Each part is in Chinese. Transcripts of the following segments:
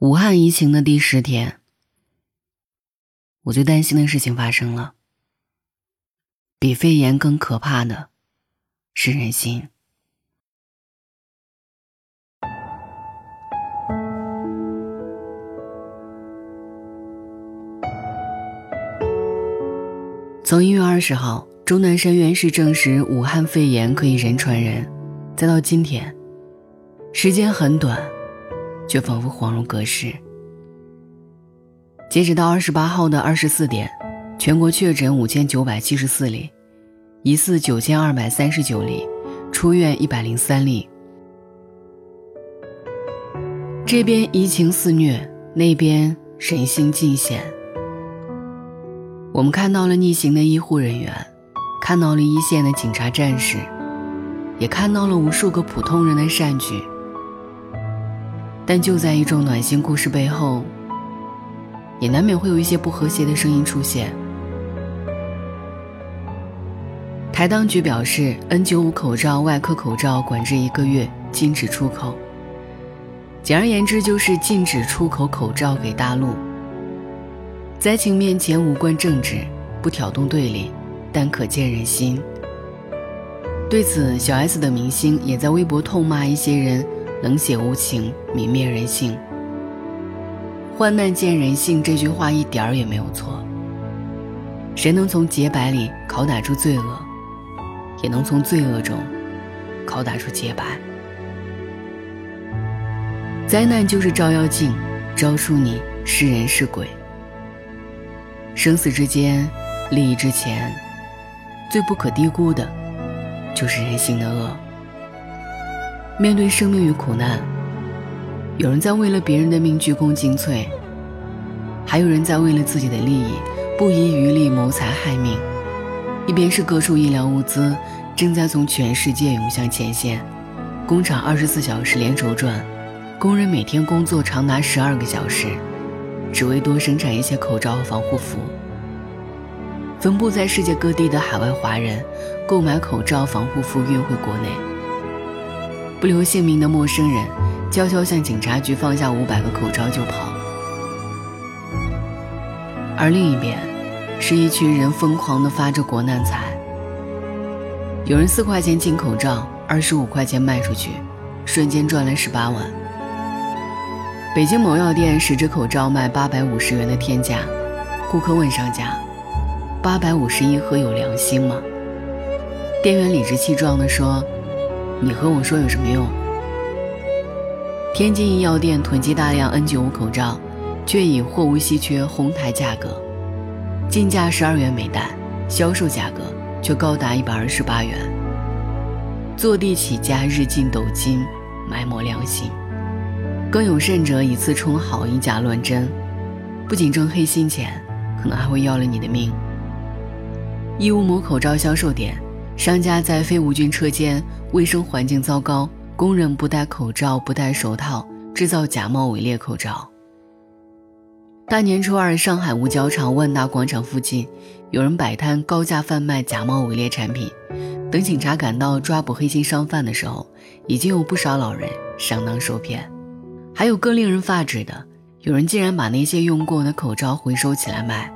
武汉疫情的第十天，我最担心的事情发生了。比肺炎更可怕的是人心。从一月二十号，钟南山院士证实武汉肺炎可以人传人，再到今天，时间很短。却仿佛恍如隔世。截止到二十八号的二十四点，全国确诊五千九百七十四例，疑似九千二百三十九例，出院一百零三例。这边疫情肆虐，那边人心尽显。我们看到了逆行的医护人员，看到了一线的警察战士，也看到了无数个普通人的善举。但就在一众暖心故事背后，也难免会有一些不和谐的声音出现。台当局表示，N95 口罩、外科口罩管制一个月，禁止出口。简而言之，就是禁止出口口罩给大陆。灾情面前无关政治，不挑动对立，但可见人心。对此，小 S 的明星也在微博痛骂一些人。冷血无情，泯灭人性。患难见人性这句话一点儿也没有错。谁能从洁白里拷打出罪恶，也能从罪恶中拷打出洁白。灾难就是照妖镜，照出你是人是鬼。生死之间，利益之前，最不可低估的，就是人性的恶。面对生命与苦难，有人在为了别人的命鞠躬尽瘁，还有人在为了自己的利益不遗余力谋财害命。一边是各处医疗物资正在从全世界涌向前线，工厂二十四小时连轴转，工人每天工作长达十二个小时，只为多生产一些口罩和防护服。分布在世界各地的海外华人购买口罩、防护服运回国内。不留姓名的陌生人，悄悄向警察局放下五百个口罩就跑。而另一边，是一群人疯狂地发着国难财。有人四块钱进口罩，二十五块钱卖出去，瞬间赚了十八万。北京某药店十只口罩卖八百五十元的天价，顾客问商家：“八百五十一盒有良心吗？”店员理直气壮地说。你和我说有什么用？天津一药店囤积大量 N95 口罩，却以货物稀缺哄抬价格，进价十二元每袋，销售价格却高达一百二十八元。坐地起价，日进斗金，埋没良心。更有甚者，以次充好，以假乱真，不仅挣黑心钱，可能还会要了你的命。义乌某口罩销售点。商家在非无菌车间，卫生环境糟糕，工人不戴口罩、不戴手套，制造假冒伪劣口罩。大年初二，上海五角场万达广场附近，有人摆摊高价贩卖假冒伪劣产品。等警察赶到抓捕黑心商贩的时候，已经有不少老人上当受骗。还有更令人发指的，有人竟然把那些用过的口罩回收起来卖。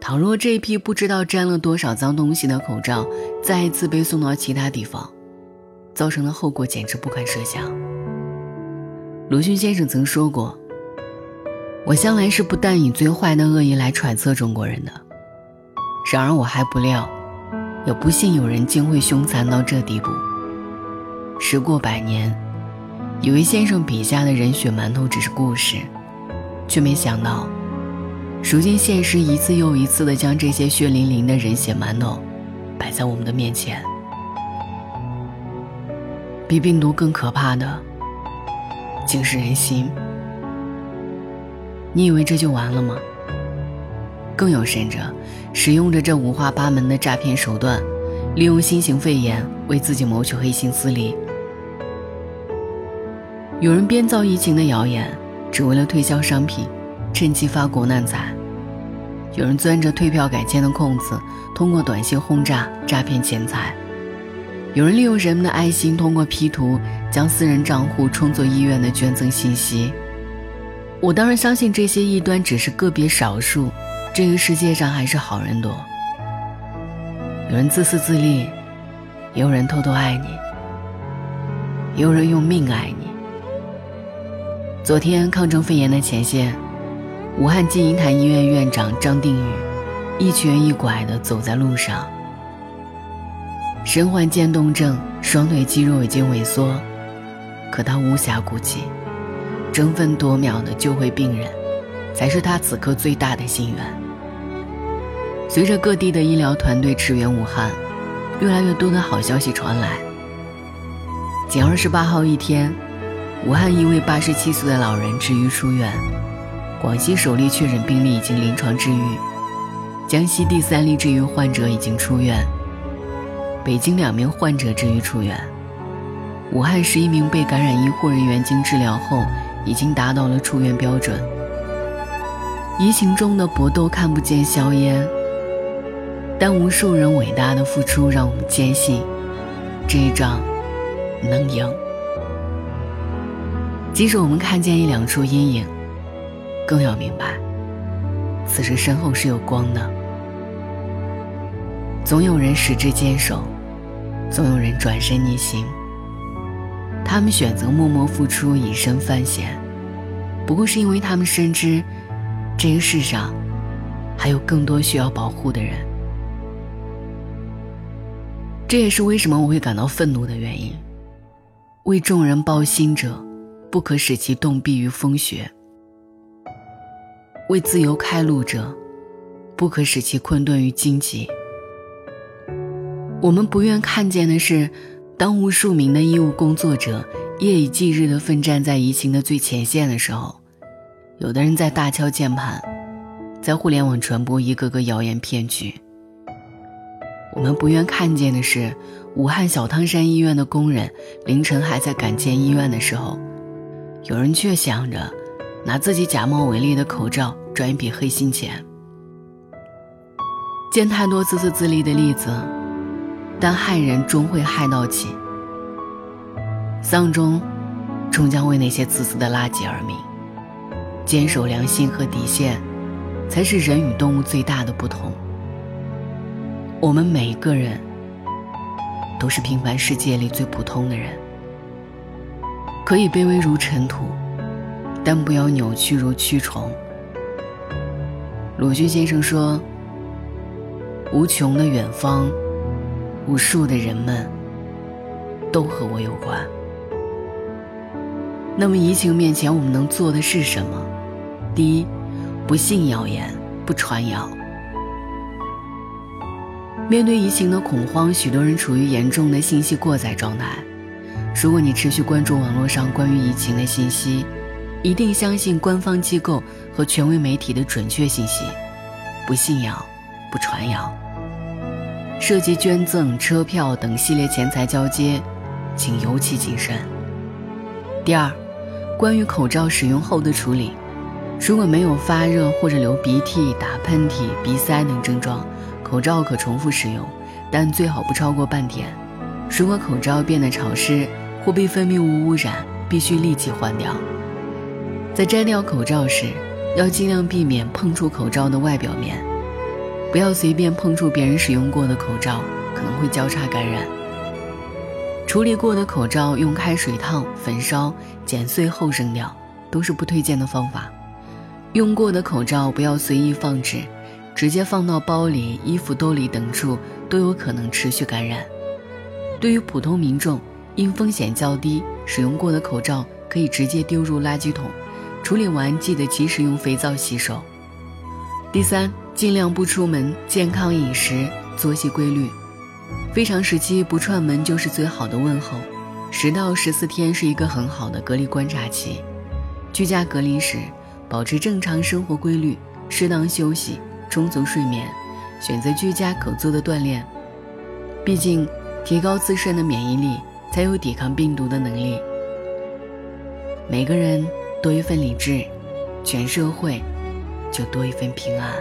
倘若这批不知道沾了多少脏东西的口罩再一次被送到其他地方，造成的后果简直不堪设想。鲁迅先生曾说过：“我向来是不但以最坏的恶意来揣测中国人的，然而我还不料，也不信有人竟会凶残到这地步。”时过百年，以为先生笔下的人血馒头只是故事，却没想到。如今，现实一次又一次地将这些血淋淋的人血馒头摆在我们的面前。比病毒更可怕的，竟是人心。你以为这就完了吗？更有甚者，使用着这五花八门的诈骗手段，利用新型肺炎为自己谋取黑心私利。有人编造疫情的谣言，只为了推销商品。趁机发国难财，有人钻着退票改签的空子，通过短信轰炸诈骗钱财；有人利用人们的爱心，通过 P 图将私人账户充作医院的捐赠信息；我当然相信这些异端只是个别少数，这个世界上还是好人多。有人自私自利，也有人偷偷爱你，也有人用命爱你。昨天抗争肺炎的前线，武汉金银潭医院院长张定宇，一瘸一拐地走在路上，身患渐冻症，双腿肌肉已经萎缩，可他无暇顾及。争分夺秒的救回病人，才是他此刻最大的心愿。随着各地的医疗团队驰援武汉，越来越多的好消息传来。仅二十八号一天，武汉一位八十七岁的老人治愈出院；广西首例确诊病例已经临床治愈；江西第三例治愈患者已经出院；北京两名患者治愈出院；武汉十一名被感染医护人员经治疗后。已经达到了出院标准。疫情中的搏斗看不见硝烟，但无数人伟大的付出让我们坚信，这一仗能赢。即使我们看见一两处阴影，更要明白，此时身后是有光的。总有人矢志坚守，总有人转身逆行。他们选择默默付出，以身犯险，不过是因为他们深知，这个世上还有更多需要保护的人。这也是为什么我会感到愤怒的原因。为众人抱薪者，不可使其冻毙于风雪；为自由开路者，不可使其困顿于荆棘。我们不愿看见的是。当无数名的医务工作者夜以继日地奋战在疫情的最前线的时候，有的人在大敲键盘，在互联网传播一个个谣言骗局。我们不愿看见的是，武汉小汤山医院的工人凌晨还在赶建医院的时候，有人却想着拿自己假冒伪劣的口罩赚一笔黑心钱。见太多自私自利的例子。但害人终会害到己，丧钟终将为那些自私的垃圾而鸣。坚守良心和底线，才是人与动物最大的不同。我们每一个人都是平凡世界里最普通的人，可以卑微如尘土，但不要扭曲如蛆虫。鲁迅先生说：“无穷的远方。”无数的人们都和我有关。那么疫情面前，我们能做的是什么？第一，不信谣言，不传谣。面对疫情的恐慌，许多人处于严重的信息过载状态。如果你持续关注网络上关于疫情的信息，一定相信官方机构和权威媒体的准确信息，不信谣，不传谣。涉及捐赠、车票等系列钱财交接，请尤其谨慎。第二，关于口罩使用后的处理，如果没有发热或者流鼻涕、打喷嚏、鼻塞等症状，口罩可重复使用，但最好不超过半天。如果口罩变得潮湿或被分泌物污染，必须立即换掉。在摘掉口罩时，要尽量避免碰触口罩的外表面。不要随便碰触别人使用过的口罩，可能会交叉感染。处理过的口罩用开水烫、焚烧、剪碎后扔掉，都是不推荐的方法。用过的口罩不要随意放置，直接放到包里、衣服兜里等处都有可能持续感染。对于普通民众，因风险较低，使用过的口罩可以直接丢入垃圾桶，处理完记得及时用肥皂洗手。第三。尽量不出门，健康饮食，作息规律。非常时期不串门就是最好的问候。十到十四天是一个很好的隔离观察期。居家隔离时，保持正常生活规律，适当休息，充足睡眠，选择居家可做的锻炼。毕竟，提高自身的免疫力，才有抵抗病毒的能力。每个人多一份理智，全社会就多一份平安。